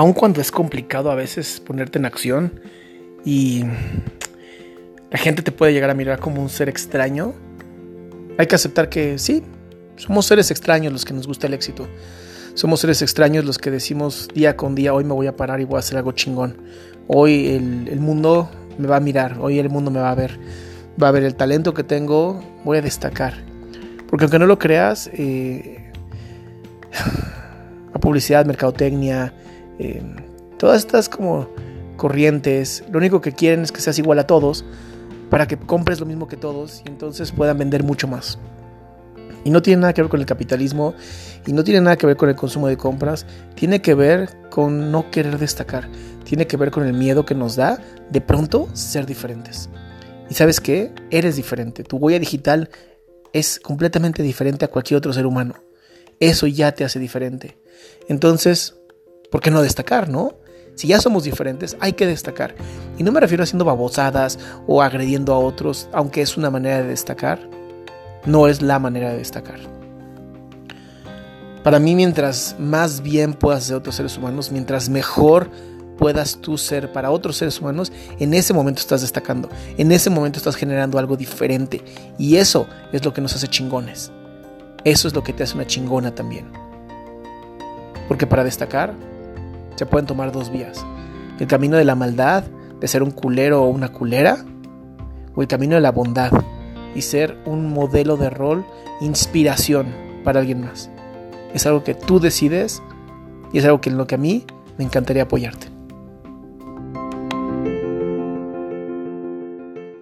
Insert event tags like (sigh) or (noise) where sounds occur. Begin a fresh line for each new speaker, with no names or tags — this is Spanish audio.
aun cuando es complicado a veces ponerte en acción y la gente te puede llegar a mirar como un ser extraño, hay que aceptar que sí, somos seres extraños los que nos gusta el éxito. Somos seres extraños los que decimos día con día, hoy me voy a parar y voy a hacer algo chingón. Hoy el, mundo me va a mirar, hoy el mundo me va a ver. Va a ver el talento que tengo, voy a destacar. Porque aunque no lo creas, eh, (sighs) la publicidad, mercadotecnia, eh, todas estas como corrientes, lo único que quieren es que seas igual a todos para que compres lo mismo que todos y entonces puedan vender mucho más. Y no tiene nada que ver con el capitalismo y no tiene nada que ver con el consumo de compras, tiene que ver con no querer destacar, tiene que ver con el miedo que nos da de pronto ser diferentes. Y sabes qué, eres diferente, tu huella digital es completamente diferente a cualquier otro ser humano. Eso ya te hace diferente. Entonces, ¿por qué no destacar, no? Si ya somos diferentes, hay que destacar. Y no me refiero a haciendo babosadas o agrediendo a otros, aunque es una manera de destacar no es la manera de destacar. Para mí, mientras más bien puedas ser otros seres humanos, mientras mejor puedas tú ser para otros seres humanos, en ese momento estás destacando, en ese momento estás generando algo diferente. Y eso es lo que nos hace chingones. Eso es lo que te hace una chingona también. Porque para destacar se pueden tomar dos vías. El camino de la maldad, de ser un culero o una culera, o el camino de la bondad, y ser un modelo de rol, inspiración para alguien más. Es algo que tú decides y es algo que en lo que a mí me encantaría apoyarte.